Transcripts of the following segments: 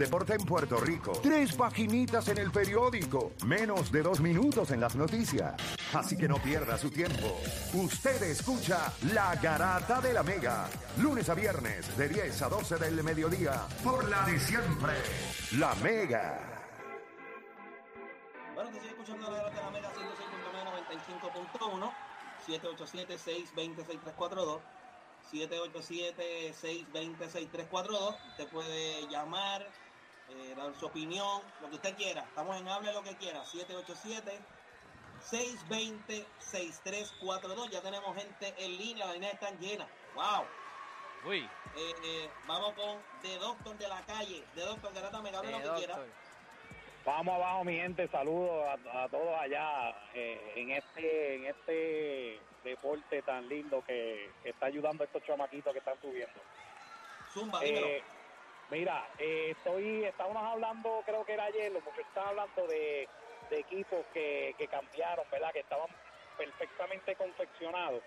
Deporte en Puerto Rico. Tres paginitas en el periódico. Menos de dos minutos en las noticias. Así que no pierda su tiempo. Usted escucha La Garata de la Mega. Lunes a viernes de 10 a 12 del mediodía. Por la de siempre. La Mega. Bueno, te sigue escuchando la Garata de la Mega 106.995.1. 787-620-6342. 787-620-6342. Te puede llamar, eh, dar su opinión, lo que usted quiera. Estamos en Hable lo que quiera. 787-620-6342. Ya tenemos gente en línea, las líneas están llenas. ¡Wow! Uy, Eh, eh, vamos con The Doctor de la calle. The Doctor, Garata Mega, hable lo que quiera. Vamos abajo, mi gente. Saludos a, a todos allá eh, en este en este deporte tan lindo que, que está ayudando a estos chamaquitos que están subiendo. Zumba, dímelo. Mira, eh, estoy, estábamos hablando, creo que era ayer, los muchachos estaban hablando de, de equipos que, que cambiaron, ¿verdad? Que estaban perfectamente confeccionados.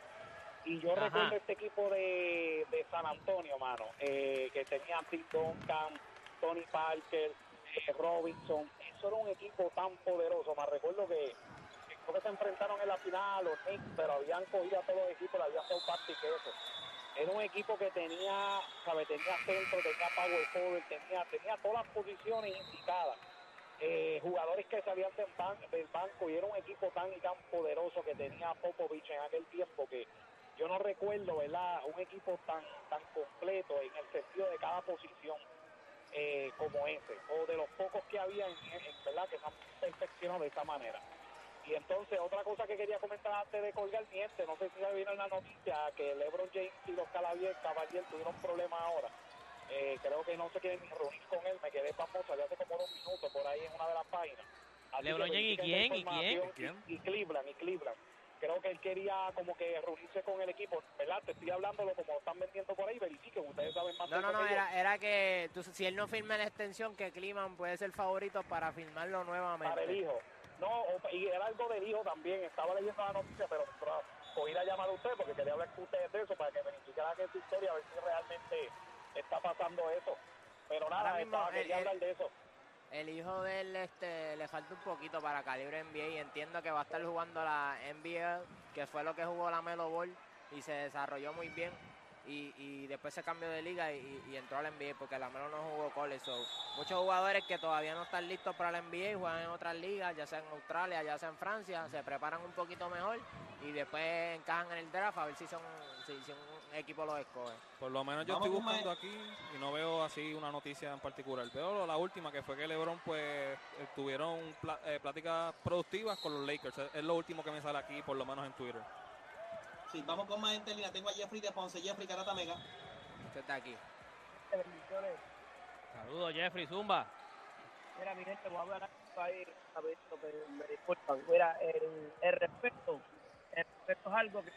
Y yo Ajá. recuerdo este equipo de, de San Antonio, mano, eh, que tenía Tim Duncan, Tony Parker, eh, Robinson. Eso era un equipo tan poderoso. Me recuerdo que, que creo que se enfrentaron en la final los Knicks, pero habían cogido a todos los equipos, le habían dado parte que eso. Era un equipo que tenía, ¿sabe? Tenía centro, tenía power forward, tenía, tenía todas las posiciones indicadas. Eh, jugadores que salían del, ban- del banco y era un equipo tan y tan poderoso que tenía Popovich en aquel tiempo que yo no recuerdo, ¿verdad? Un equipo tan tan completo en el sentido de cada posición eh, como ese, o de los pocos que había, en, en- ¿verdad? Que se han perfeccionado de esa manera. Y entonces, otra cosa que quería comentar antes de colgar mi gente, no sé si ya vieron la noticia que LeBron James y los Cavaliers, Cavaliers tuvieron problemas ahora. Eh, creo que no se quieren ni reunir con él, me quedé famoso ya hace como dos minutos por ahí en una de las páginas. Así LeBron James, ¿y quién? ¿Y quién? Y, y Cleveland, y Cleveland. Creo que él quería como que reunirse con el equipo, ¿verdad? Te estoy hablándolo como lo están vendiendo por ahí, verifiquen, ustedes saben más No, de no, no, era, era que tú- si él no firma la extensión, que Kliman puede ser favorito para firmarlo para el nuevamente. hijo. No, y era algo del hijo también. Estaba leyendo la noticia, pero, cogí la llamada a usted porque quería hablar con ustedes de eso para que verificaran esa historia, a ver si realmente está pasando eso. Pero nada, Ahora mismo, estaba, el- quería el- hablar de eso. El hijo de él este, le falta un poquito para calibre NBA y entiendo que va a estar jugando la NBA, que fue lo que jugó la Melo Ball y se desarrolló muy bien. Y, y después se cambió de liga y, y entró a la NBA porque la Melo no jugó college. So, muchos jugadores que todavía no están listos para la NBA juegan en otras ligas, ya sea en Australia, ya sea en Francia, se preparan un poquito mejor y después encajan en el draft a ver si son si, si un equipo los escoge. Por lo menos yo Vamos estoy buscando aquí y no veo así una noticia en particular. Veo la última que fue que LeBron pues eh, tuvieron eh, pláticas productivas con los Lakers. Es lo último que me sale aquí, por lo menos en Twitter. Sí, vamos con más gente en línea. Tengo a Jeffrey de Ponce. Jeffrey, Garata Mega. Usted está aquí. Saludos, Jeffrey Zumba. Mira, mi gente, voy a hablar ahí rapidito, pero me disculpan. Mira, el, el respeto, el respeto es algo que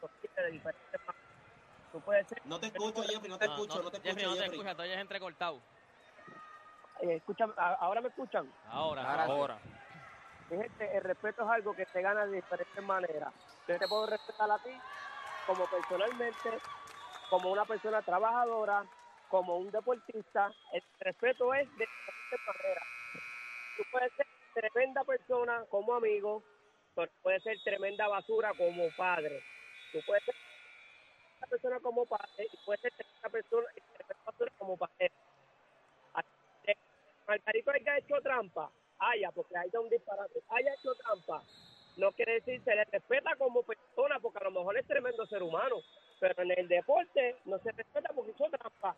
contiene de diferentes maneras. Tú puedes ser, No te escucho, Jeffrey. No te No, escucho, no, no te Jeffrey, escucho, no te escuchas, todavía es entrecortado. eh, escucha, a- ahora me escuchan. Ahora, Ahora sí. Ahora. Gente, el respeto es algo que se gana de diferentes maneras. Yo te puedo respetar a ti como personalmente, como una persona trabajadora, como un deportista. El respeto es de diferentes maneras. Tú puedes ser tremenda persona como amigo, pero puedes ser tremenda basura como padre. Tú puedes ser una persona como padre y puedes ser tremenda persona y tremenda basura como padre. Margarito haya hecho trampa, haya, porque haya un disparate, haya hecho trampa, no quiere decir se le respeta como persona, porque a lo mejor es tremendo ser humano, pero en el deporte no se respeta porque hizo trampa.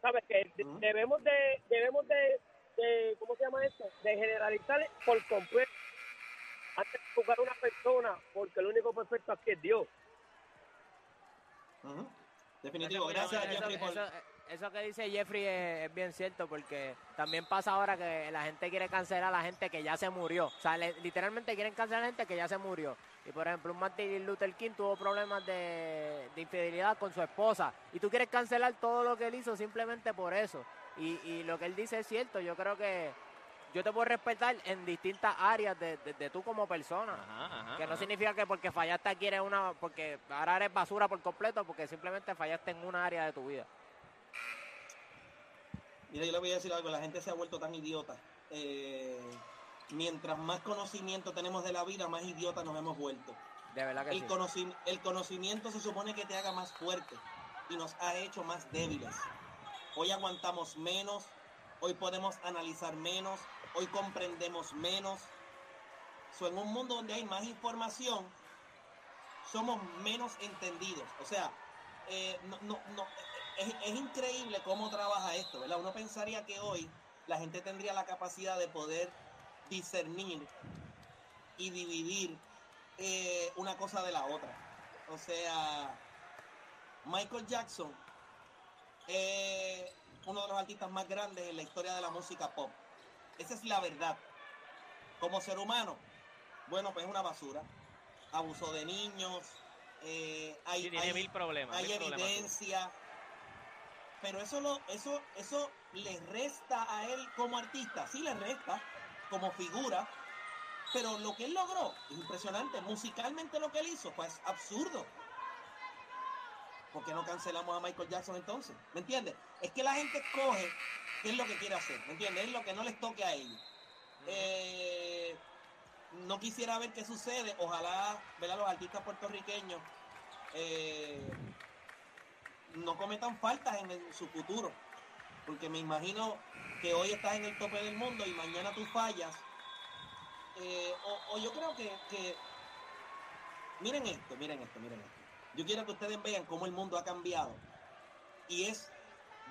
¿Sabes que. Debemos de, debemos de, de, ¿cómo se llama esto? De generalizar por completo. Antes de juzgar a una persona, porque el único perfecto aquí es Dios. Definitivo. Gracias, Jeffrey, por... eso- que dice Jeffrey es, es bien cierto porque también pasa ahora que la gente quiere cancelar a la gente que ya se murió. O sea, le- literalmente quieren cancelar a la gente que ya se murió. Y por ejemplo, un Martin Luther King tuvo problemas de, de infidelidad con su esposa. Y tú quieres cancelar todo lo que él hizo simplemente por eso. Y, y lo que él dice es cierto. Yo creo que yo te puedo respetar en distintas áreas de, de- de tú como persona. Ajá, ajá, Que no ajá. significa que porque fallaste aquí eres una, porque ahora eres basura por completo, porque simplemente fallaste en una área de tu vida. Mira, yo le voy a decir algo, la gente se ha vuelto tan idiota. Eh, mientras más conocimiento tenemos de la vida, más idiotas nos hemos vuelto. De verdad que El, sí. conoci- el conocimiento se supone que te haga más fuerte y nos ha hecho más débiles. Hoy aguantamos menos, hoy podemos analizar menos, hoy comprendemos menos. So, en un mundo donde hay más información, somos menos entendidos. O sea, eh, no, no, no, es, es increíble cómo trabaja esto, ¿verdad? Uno pensaría que hoy la gente tendría la capacidad de poder discernir y dividir eh, una cosa de la otra. O sea, Michael Jackson es uno de los artistas más grandes en la historia de la música pop. Esa es la verdad. Como ser humano, bueno, pues es una basura. Abuso de niños, eh, hay, Sí, hay- mil problemas. hay mil problemas. Pero eso lo, eso, eso le resta a él como artista, sí le resta como figura, pero lo que él logró es impresionante. Musicalmente lo que él hizo fue absurdo. ¿Por qué no cancelamos a Michael Jackson entonces? ¿Me entiendes? Es que la gente escoge qué es lo que quiere hacer, ¿me entiendes? Es lo que no les toque a ellos. Eh, no quisiera ver qué sucede. Ojalá, ¿verdad? Los artistas puertorriqueños eh, no cometan faltas en, su futuro. Porque me imagino que hoy estás en el tope del mundo y mañana tú fallas. Eh, o, yo creo que, Miren esto, miren esto, miren esto. Yo quiero que ustedes vean cómo el mundo ha cambiado. Y es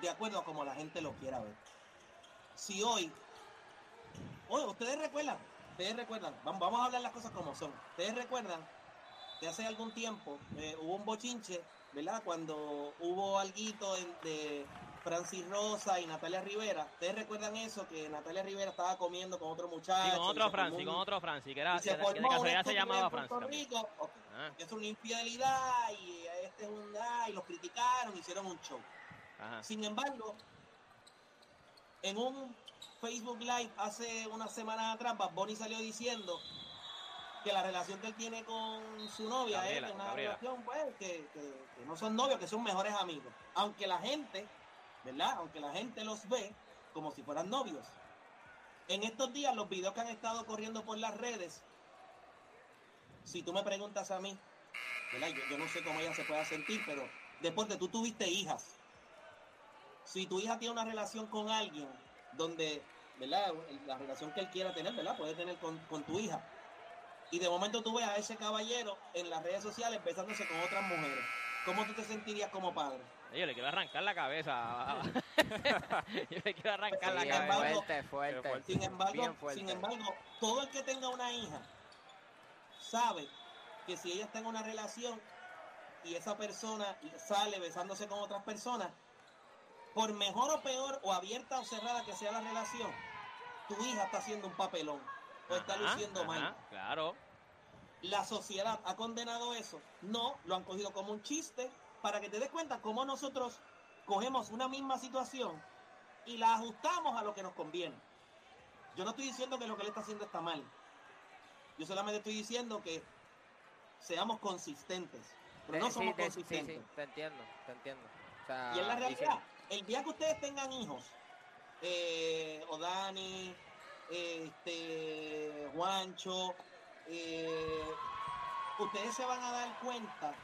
de acuerdo a como la gente lo quiera ver. Si hoy... Oye, ustedes recuerdan, ustedes recuerdan, vamos a hablar las cosas como son. Ustedes recuerdan que hace algún tiempo eh, hubo un bochinche, ¿verdad? Cuando hubo alguito de Francis Rosa y Natalia Rivera. ¿Ustedes recuerdan eso? Que Natalia Rivera estaba comiendo con otro muchacho. Sí, con otro Francis, con otro Francis, que, era, y se de- que formó de se llamaba Francis. Rico. Ah, Es una infidelidad y este es un... ah, y los criticaron, hicieron un show. ajá. Sin embargo, en un Facebook Live hace una semana atrás, Bad Bunny salió diciendo que la relación que él tiene con su novia Gabriela, es una Gabriela. relación pues, que, que- que no son novios, que son mejores amigos. Aunque la gente, ¿verdad? Aunque la gente los ve como si fueran novios. En estos días, los videos que han estado corriendo por las redes, si tú me preguntas a mí, ¿verdad? Yo, yo no sé cómo ella se pueda sentir, pero después de tú tuviste hijas, si tu hija tiene una relación con alguien donde, ¿verdad? La relación que él quiera tener, ¿verdad? Puede tener con, con tu hija. Y de momento tú ves a ese caballero en las redes sociales besándose con otras mujeres. ¿Cómo tú te sentirías como padre? Yo le quiero arrancar la cabeza. Yo le quiero arrancar la Sí, es embargo- cabeza. fuerte, fuerte. fuerte. Sin embargo, Bien fuerte. sin embargo, todo el que tenga una hija sabe que si ella está en una relación y esa persona sale besándose con otras personas, por mejor o peor, o abierta o cerrada que sea la relación, tu hija está haciendo un papelón o está Ajá, luciendo ajá, mal. Claro. La sociedad ha condenado eso. No, lo han cogido como un chiste para que te des cuenta cómo nosotros cogemos una misma situación y la ajustamos a lo que nos conviene. Yo no estoy diciendo que lo que él está haciendo está mal. Yo solamente estoy diciendo que seamos consistentes. Pero no Sí, somos te- consistentes. sí, te entiendo, te entiendo. O sea, Y es la realidad. El día que ustedes tengan hijos, eh, o Dani, este, Juancho, eh, ustedes se van a dar cuenta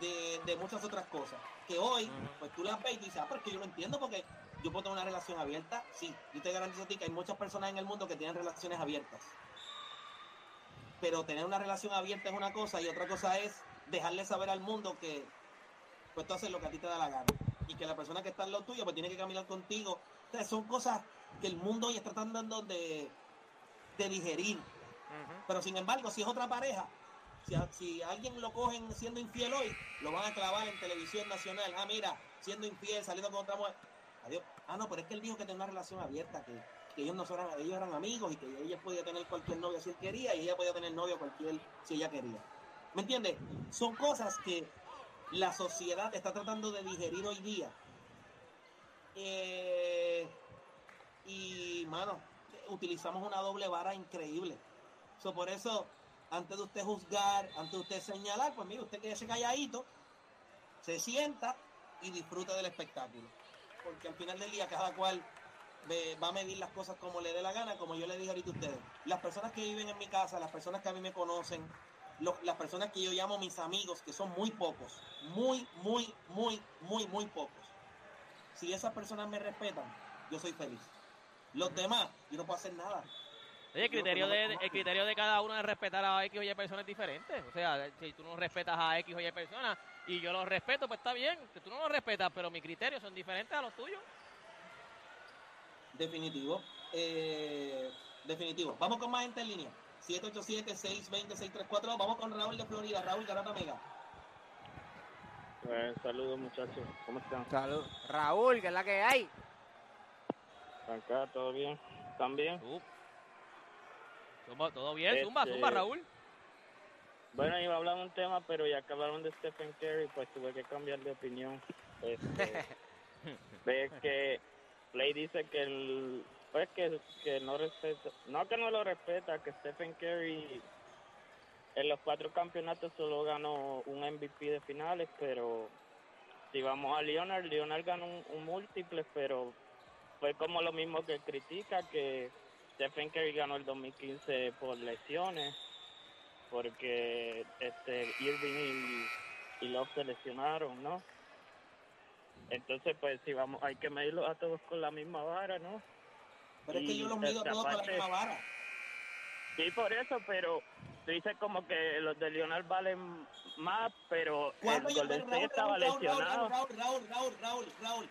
de, de muchas otras cosas. Que hoy, pues tú las ves y dices, ah, pero es que yo no entiendo porque yo puedo tener una relación abierta. Sí, yo te garantizo a ti que hay muchas personas en el mundo que tienen relaciones abiertas. Pero tener una relación abierta es una cosa y otra cosa es dejarle saber al mundo que pues tú haces lo que a ti te da la gana. Y que la persona que está en lo tuyo pues tiene que caminar contigo. O sea, son cosas que el mundo hoy está tratando de, de digerir. Pero sin embargo, si es otra pareja, si, a- si a alguien lo cogen siendo infiel hoy, lo van a clavar en televisión nacional. Ah, mira, siendo infiel, saliendo con otra mujer. Adiós. Ah, no, pero es que él dijo que tenía una relación abierta, que, que ellos no son, ellos eran amigos y que ella podía tener cualquier novio si él quería y ella podía tener novio cualquier si ella quería. ¿Me entiendes? Son cosas que la sociedad está tratando de digerir hoy día. Eh, y, mano, utilizamos una doble vara increíble. So, por eso, antes de usted juzgar, antes de usted señalar, pues mire, usted quédese calladito, se sienta y disfruta del espectáculo. Porque al final del día cada cual me- va a medir las cosas como le dé la gana, como yo le dije ahorita a ustedes. Las personas que viven en mi casa, las personas que a mí me conocen, las personas que yo llamo mis amigos, que son muy pocos, muy, muy, muy, muy, muy pocos. Si esas personas me respetan, yo soy feliz. Los demás, yo no puedo hacer nada. Oye, el criterio, no de, el criterio de cada uno es respetar a X o Y personas diferentes. O sea, si tú no respetas a X o Y personas y yo los respeto, pues está bien. Que tú no los respetas, pero mis criterios son diferentes a los tuyos. Definitivo. Eh, definitivo. Vamos con más gente en línea. 787-620-634. Vamos con Raúl de Florida. Raúl Garata Mega. Pues, saludos muchachos, ¿cómo están? Salud. Raúl, que es la que hay. Acá, ¿todo bien? Tú. Zumba, ¿Todo bien? Zumba, Este- zumba, Raúl. Bueno, iba a hablar de un tema, pero ya que hablaron de Stephen Curry, pues tuve que cambiar de opinión. Este, ves que Play dice que el, pues que, que no respeta, no que no lo respeta, que Stephen Curry en los cuatro campeonatos solo ganó un MVP de finales, pero si vamos a Leonard, Leonard ganó un, un múltiple, pero fue como lo mismo que critica, que Stephen Curry ganó el 2015 por lesiones, porque este Irving y, y Love se lesionaron, ¿no? Entonces, pues, si vamos, hay que medirlo a todos con la misma vara, ¿no? Pero es que yo los mido a todos con la misma vara. Sí, por eso, pero tú dices como que los de Leonard valen más, pero el ¿Cuándo yo Golden State estaba Raúl, Raúl, lesionado. Raúl, Raúl, Raúl, Raúl, Raúl,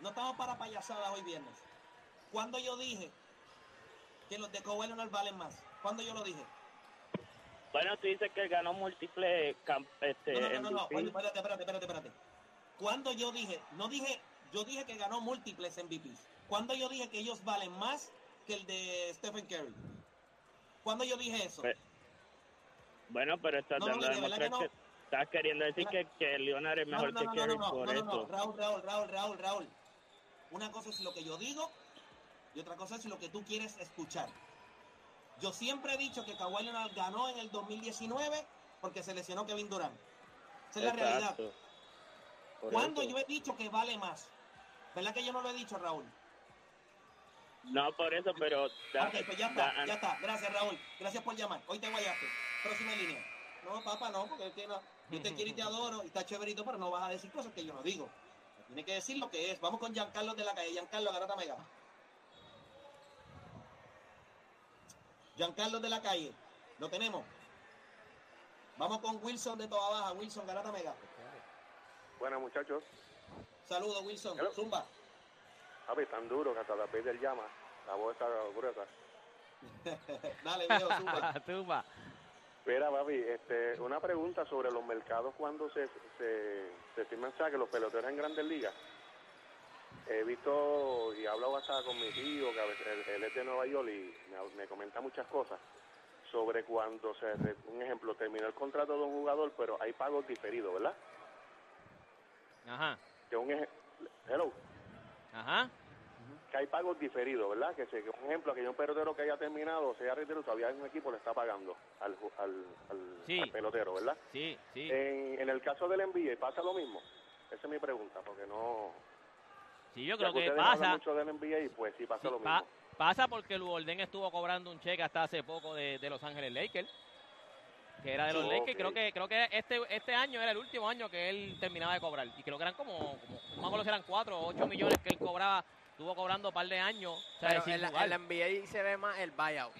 No estamos para payasadas hoy viernes. Cuando yo dije que los de Kawhi Leonard valen más? ¿Cuándo yo lo dije? Bueno, tú dices que ganó múltiples este, No, no, no, no, no. Espérate, espérate, espérate, espérate. Cuando yo dije, no dije, yo dije que ganó múltiples MVPs. Cuando yo dije que ellos valen más que el de Stephen Curry. Cuando yo dije eso. Pues, Bueno, pero estás No, no, dando demostrar que que, no. estás queriendo decir que, que Leonard es No, mejor no, que no, no, Curry no, no, por no, no, eso. no, Raúl, Raúl, Raúl, Raúl, Raúl. Una cosa es lo que yo digo y otra cosa es lo que tú quieres escuchar. Yo siempre he dicho que Kawhi Leonard ganó en el 2019 porque se lesionó Kevin Durant. Esa es la realidad. Exacto. Por ¿Cuándo eso. yo he dicho que vale más? ¿Verdad que yo no lo he dicho, Raúl? No, por eso, pero... da- ok, pues ya está, da- ya está. Gracias, Raúl. Gracias por llamar. Hoy te guayaste. Próxima línea. No, papá, no, porque es que no. Yo te quiero y te adoro y está chéverito, pero no vas a decir cosas que yo no digo. Tiene que decir lo que es. Vamos con Giancarlo de la calle. Giancarlo, Garata Mega. Giancarlo de la calle. Lo tenemos. Vamos con Wilson de Toda Baja. Wilson, Garata Mega. Bueno, muchachos, Saludos, Wilson. Hello. Zumba. papi, tan duro que hasta la Peter llama. La voz está gruesa. Dale, viejo, zumba. Zumba. Mira, papi, este, una pregunta sobre los mercados cuando se, se, se firman saques los peloteros en grandes ligas. He visto y he hablado hasta con mi tío, que a veces él, él es de Nueva York y me, me comenta muchas cosas sobre cuando se, un ejemplo, terminó el contrato de un jugador, pero hay pagos diferidos, ¿verdad? Ajá. Que un eje- hello, Ajá. Que hay pagos diferidos, ¿verdad? Que, que un ejemplo, que un pelotero que haya terminado, se haya retirado, todavía un equipo le está pagando al, ju- al, al- Sí. al pelotero, ¿verdad? Sí, sí. En, en el caso del NBA, ¿pasa lo mismo? Esa es mi pregunta, porque no... Sí, yo ya creo que hablan pasa. mucho del NBA y pues sí pasa Sí, lo pa- mismo. pasa porque Luolden estuvo cobrando un cheque hasta hace poco de, de Los Ángeles Lakers. Que era de los Lakers. Creo que creo que este este año era el último año que él terminaba de cobrar. Y creo que eran como, como no me acuerdo si eran 4 o 8 millones que él cobraba. Estuvo cobrando un par de años. O sea, Pero sin en la, jugar. en la NBA se ve más el buyout,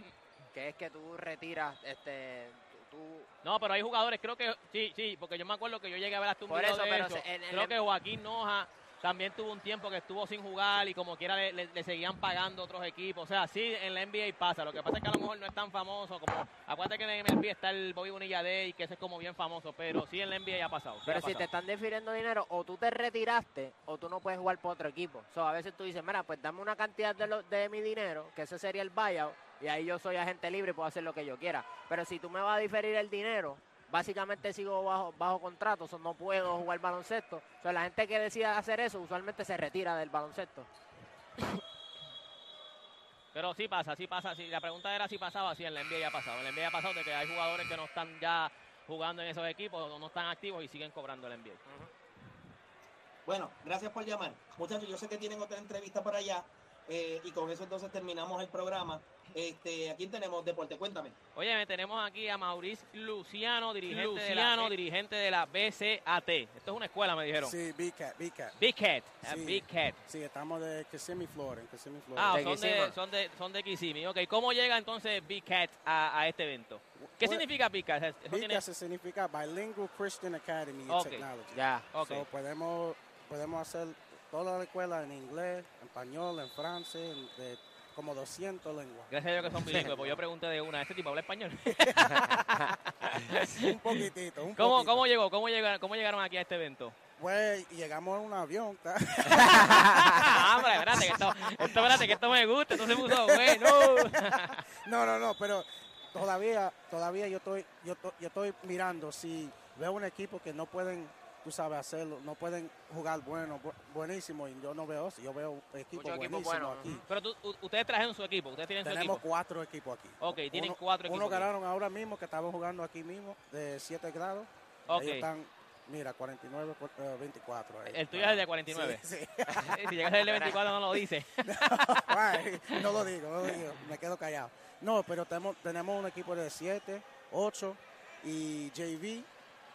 que es que tú retiras, este, tú, No, pero hay jugadores, creo que sí, sí, porque yo me acuerdo que yo llegué a ver hasta un video eso, de pero eso. en- en creo que Joaquín Noja también tuvo un tiempo que estuvo sin jugar y como quiera le, le- le seguían pagando otros equipos. O sea, sí, en la NBA pasa. Lo que pasa es que a lo mejor no es tan famoso como... Acuérdate que en MLB está el Bobby Bonilla Day, que ese es como bien famoso, pero sí en la NBA ya ha pasado. Pero ha si te están difiriendo dinero, o tú te retiraste, o tú no puedes jugar por otro equipo. So, a veces tú dices, mira, pues dame una cantidad de, lo- de mi dinero, que ese sería el buyout, y ahí yo soy agente libre y puedo hacer lo que yo quiera. Pero si tú me vas a diferir el dinero, básicamente sigo bajo, bajo contrato, so, no puedo jugar baloncesto. O sea, la gente que decida hacer eso, usualmente se retira del baloncesto. Pero sí pasa, sí pasa. Sí, la pregunta era si pasaba, sí, en la NBA ya ha pasado. En la NBA ya ha pasado de que hay jugadores que no están ya jugando en esos equipos, o no están activos y siguen cobrando el NBA. Bueno, gracias por llamar. Muchachos, yo sé que tienen otra entrevista por allá. Eh, y con eso entonces terminamos el programa. Este, ¿A quién tenemos? Deporte, cuéntame. Oye, tenemos aquí a Mauricio Luciano, dirigente, de, la, dirigente de la BCAT. Esto es una escuela, me dijeron. Sí, Big Cat, Big Cat. Big Cat, ah, Sí. Big Cat. Sí, estamos de Kissimmee, Florida. en Kissimmee, Florida. Ah, De son de, son, de, son de Kissimmee. Ok, ¿cómo llega entonces Big Cat a, a este evento? ¿Qué Bueno, significa Big Cat? Eso Big tiene- significa Bilingual Christian Academy in Ok. Technology. Ya. Ok. So, podemos, podemos hacer toda la escuela en inglés, en español, en francés, en- de como 200 lenguas. Gracias a Dios que son bilingües, pues yo pregunté de una, ¿este tipo habla español? un poquitito, un ¿Cómo, poquito. cómo llegó? ¿Cómo llegaron, ¿Cómo llegaron aquí a este evento? Pues llegamos en un avión. ah, hombre, espérate, que esto, esto, espérate, que esto me gusta, esto se puso bueno. No, no, no, pero todavía, todavía yo estoy, yo, to- yo estoy mirando si veo un equipo que no pueden, tú sabes, hacerlo, no pueden jugar bueno, bu- buenísimo, y yo no veo eso, yo veo equipos buenísimos buenos, aquí. Pero tú- ustedes trajeron su equipo, ustedes tienen su Tenemos equipo. cuatro equipos aquí. Ok, tienen Uno- cuatro equipos. Uno aquí. ganaron ahora mismo, que estaban jugando aquí mismo, de 7 grados. Ok. Ellos están, mira, 49, cu- eh, 24. ahí. El tuyo es el de 49. Sí, sí. si llegas al de 24 no lo dice. Ay, no lo digo, no lo digo, me quedo callado. No, pero tenemos, tenemos un equipo de 7, 8 y JV,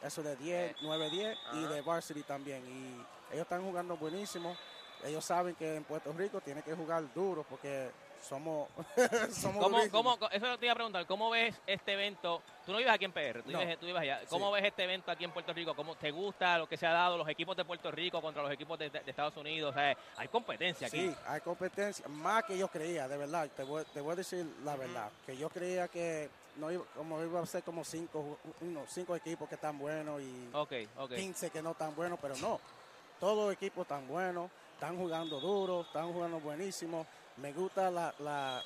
eso de 10, 9, 10 y de Varsity también. Y ellos están jugando buenísimo. Ellos saben que en Puerto Rico tienen que jugar duro porque somos, somos ¿Cómo, cómo, eso te iba a preguntar, ¿cómo ves este evento? Tú no vives aquí en PR, tú, No. vives, tú vives allá. ¿Cómo Sí. ves este evento aquí en Puerto Rico? ¿Cómo te gusta lo que se ha dado los equipos de Puerto Rico contra los equipos de, de Estados Unidos? O sea, hay competencia aquí. Sí, hay competencia, más que yo creía, de verdad, te voy, te voy a decir la verdad, que yo creía que no iba, como iba a ser como cinco, ju- uno, cinco equipos que están buenos y Ok, ok. 15 que no están buenos, pero no, todos los equipos están buenos, están jugando duro, están jugando buenísimo, me gusta la, la,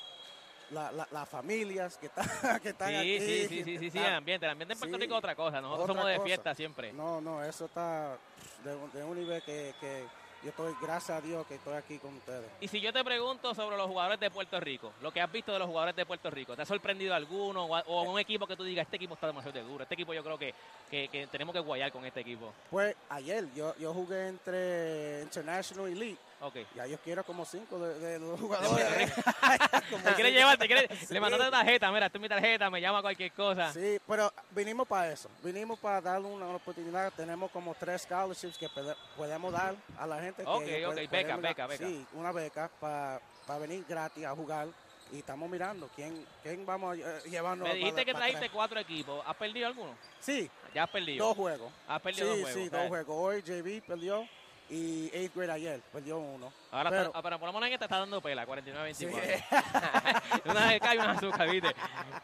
la, la- las familias que, están que están Sí, aquí. sí, sí, sí, sí, sí, ambiente. El ambiente en Puerto Sí, Rico es otra cosa. Nosotros otra somos de cosa. fiesta siempre. No, no, eso está de, un- de un nivel que, que yo estoy, gracias a Dios que estoy aquí con ustedes. Y si yo te pregunto sobre los jugadores de Puerto Rico, lo que has visto de los jugadores de Puerto Rico, ¿te ha sorprendido alguno o, o un equipo que tú digas, este equipo está demasiado duro, este equipo yo creo que, que, que tenemos que guayar con este equipo? Pues ayer yo, yo jugué entre International Elite. Ok. Ya yo quiero como cinco de, de los jugadores. Te quiere cinco. llevar, te quiere, Sí. le mandaste tarjeta, mira, es mi tarjeta, me llama cualquier cosa. Sí, pero vinimos para eso. Vinimos para darle una oportunidad. Tenemos como tres scholarships que pode- podemos dar a la gente. que Ok, ellos ok, pueden- beca, beca, beca. Sí, una beca para venir gratis a jugar. Y estamos mirando quién, quién vamos a lle- llevarnos. Me dijiste para- que trajiste cuatro equipos, ¿has perdido alguno? Sí, Ya has perdido. dos juegos. Has perdido sí, dos juegos. sí, dos juegos. Hoy JB perdió y 8th grade ayer perdió uno. Ahora, Pero- está, pero por lo menos en esta está dando pela, 49-24. una de cal y una azúcar, ¿viste?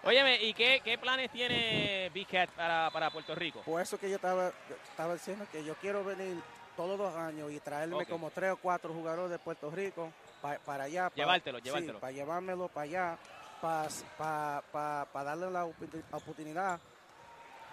Óyeme, ¿y qué, qué planes tiene Big Cat para, para Puerto Rico? Por eso que yo estaba, estaba diciendo que yo quiero venir todos los años y traerme Ok. como tres o cuatro jugadores de Puerto Rico pa- para allá. pa- Llevártelo, sí, llevártelo. para llevármelo para allá, para darle la oportu- oportunidad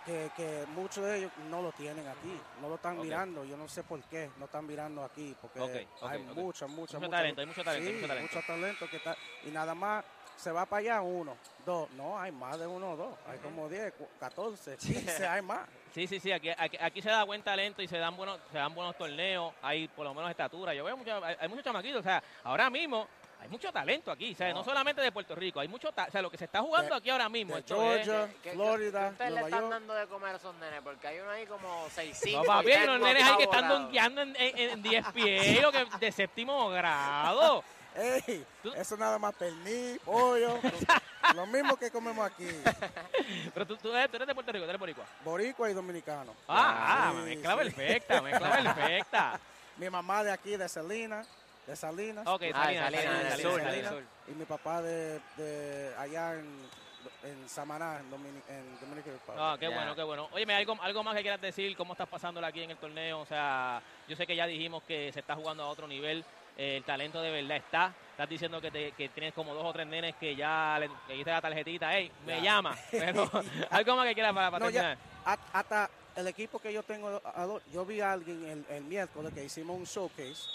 que, que muchos de ellos no lo tienen aquí, no lo están mirando. Yo no sé por qué no están mirando aquí, porque Ok, ok, hay ok. mucha, mucha, Mucho mucha- talento, hay mucho talento, hay sí, mucho talento. mucho talento que está, y nada más se va para allá uno, dos, no, hay más de uno o dos, hay como 10, cu- 14, 15, hay más. Sí, sí, sí, aquí, aquí, aquí se da buen talento y se dan buenos, se dan buenos torneos, hay por lo menos estatura. Yo veo mucha- hay, hay muchos chamaquitos, o sea, ahora mismo hay mucho talento aquí, o sea, no, No. solamente de Puerto Rico, hay mucho ta- o sea, lo que se está jugando De- aquí ahora mismo. de esto es- Georgia, ¿Qué- qué- Florida, qué ustedes le Nueva están York. dando de comer a esos nenes? Porque hay uno ahí como 6'5". No, papi, hay unos en nenes ahí que están donkeando en, en, en 10 pies, lo que de séptimo grado. Ey, Tú- eso nada más pernil, pollo, lo mismo que comemos aquí, Pero tú, tú eres, tú eres de Puerto Rico, tú eres boricua. boricua y dominicano. Ah, ah, Sí, mezcla sí. perfecta, mezcla perfecta. Mi mamá de aquí, de Salinas, de Salinas, Ok, Ah, Salinas, Salinas, Salinas, del sur. y mi papá de, de allá en, en Samaná, en, Domini- en Dominican Republic. Ah, qué bueno, qué bueno. Óyeme, algo, algo más que quieras decir, cómo estás pasándola aquí en el torneo. O sea, yo sé que ya dijimos que se está jugando a otro nivel. eh, el talento de verdad está. Estás diciendo que, te- que tienes como dos o tres nenes que ya le, le diste la tarjetita. Ey, me llama. Pero algo más que quieras para, para No, ya- terminar. Hasta el equipo que yo tengo, yo vi a alguien el, el miércoles que hicimos un showcase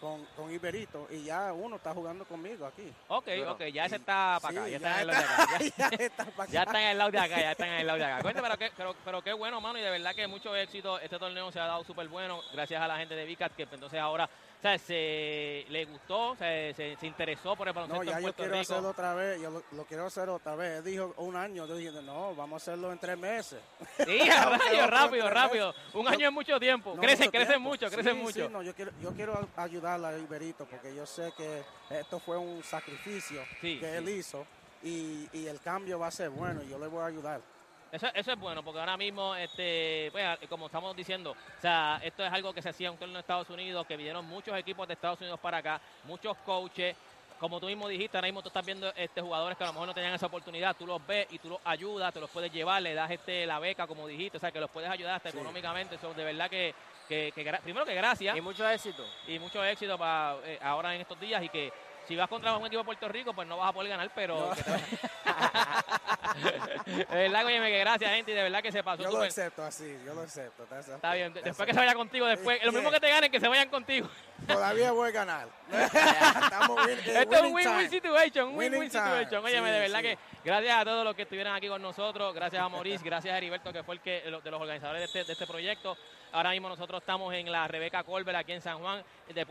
con, con Iberito y ya uno está jugando conmigo aquí. Ok, Duro. ok, ya ese está para acá. Sí, Ya está en el lado de acá. Ya- ya está pa' Ya acá. están en el lado de acá, ya están en el lado de acá. Cuéntame, pero qué, pero, pero qué bueno, mano, y de verdad que mucho éxito. Este torneo se ha dado súper bueno, gracias a la gente de Vicat, que entonces ahora o sea, se le gustó, se, se, se interesó por el No, baloncesto ya en yo Puerto quiero Rico. hacerlo otra vez, yo lo, lo quiero hacer otra vez. Él dijo un año, yo dije, no, vamos a hacerlo en tres meses. Sí, rápido, rápido. Un Yo- año es mucho tiempo. No, crecen, mucho crecen tiempo. mucho, Sí, crecen sí, mucho. no, yo quiero, yo quiero a- ayudarle a Iberito porque yo sé que esto fue un sacrificio Sí, que él sí. hizo y, y el cambio va a ser bueno y yo le voy a ayudar. Eso, eso es bueno, porque ahora mismo, este, pues, como estamos diciendo, o sea, esto es algo que se hacía en torno a Estados Unidos, que vinieron muchos equipos de Estados Unidos para acá, muchos coaches. Como tú mismo dijiste, ahora mismo tú estás viendo este, jugadores que a lo mejor no tenían esa oportunidad, tú los ves y tú los ayudas, te los puedes llevar, le das este, la beca, como dijiste, o sea, que los puedes ayudar hasta Sí. económicamente. Eso de verdad que, que- primero que gracias Y mucho éxito. y mucho éxito para eh, ahora en estos días y que si vas contra un equipo de Puerto Rico, pues no vas a poder ganar, pero... No. de verdad, oye, que gracias, gente, y de verdad que se pasó Yo lo súper- acepto así, yo lo acepto. That's- Está bien, that's- después que se vaya contigo, después, lo mismo que te ganen, que se vayan contigo. Todavía voy a ganar. Estamos win- eh, Esto es un win-win situation, win-win situation. Óyeme, Sí, de verdad sí. que gracias a todos los que estuvieron aquí con nosotros, gracias a Maurice, gracias a Heriberto, que fue el que de los organizadores de este, de este proyecto. Ahora mismo nosotros estamos en la Rebeca Colbert aquí en San Juan.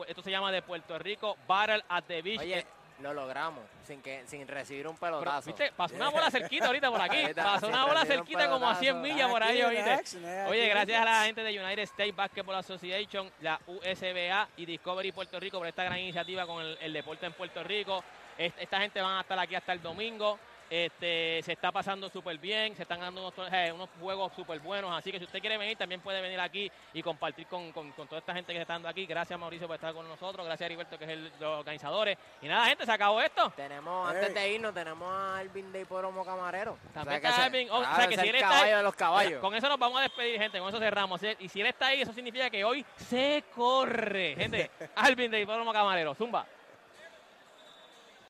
Esto se llama de Puerto Rico, Battle at the Beach. Oye, Eh, lo logramos sin que sin recibir un pero, pelotazo. ¿viste? Pasó una bola cerquita ahorita por aquí. Pasó una bola un cerquita como a 100 pelotazo. millas por ahí, ¿oíste? Oye, gracias a la gente de United States Basketball Association, la USBA y Discovery Puerto Rico por esta gran iniciativa con el, el deporte en Puerto Rico. Es- Esta gente van a estar aquí hasta el domingo. Este, se está pasando súper bien, se están dando unos, eh, unos juegos súper buenos, así que si usted quiere venir, también puede venir aquí y compartir con, con- con toda esta gente que está dando aquí. Gracias Mauricio por estar con nosotros, gracias a Heriberto que es el de los organizadores. Y nada, gente, se acabó esto. Tenemos, antes de irnos, tenemos a Alvin de Hipódromo Camarero. También O sea que está Alvin. Oh, o claro, sea, que ese si él está caballo ahí- de los caballos. Con eso nos vamos a despedir, gente. Con eso cerramos. Y si él está ahí, eso significa que hoy se corre. Gente, Alvin de Hipódromo Camarero. Zumba.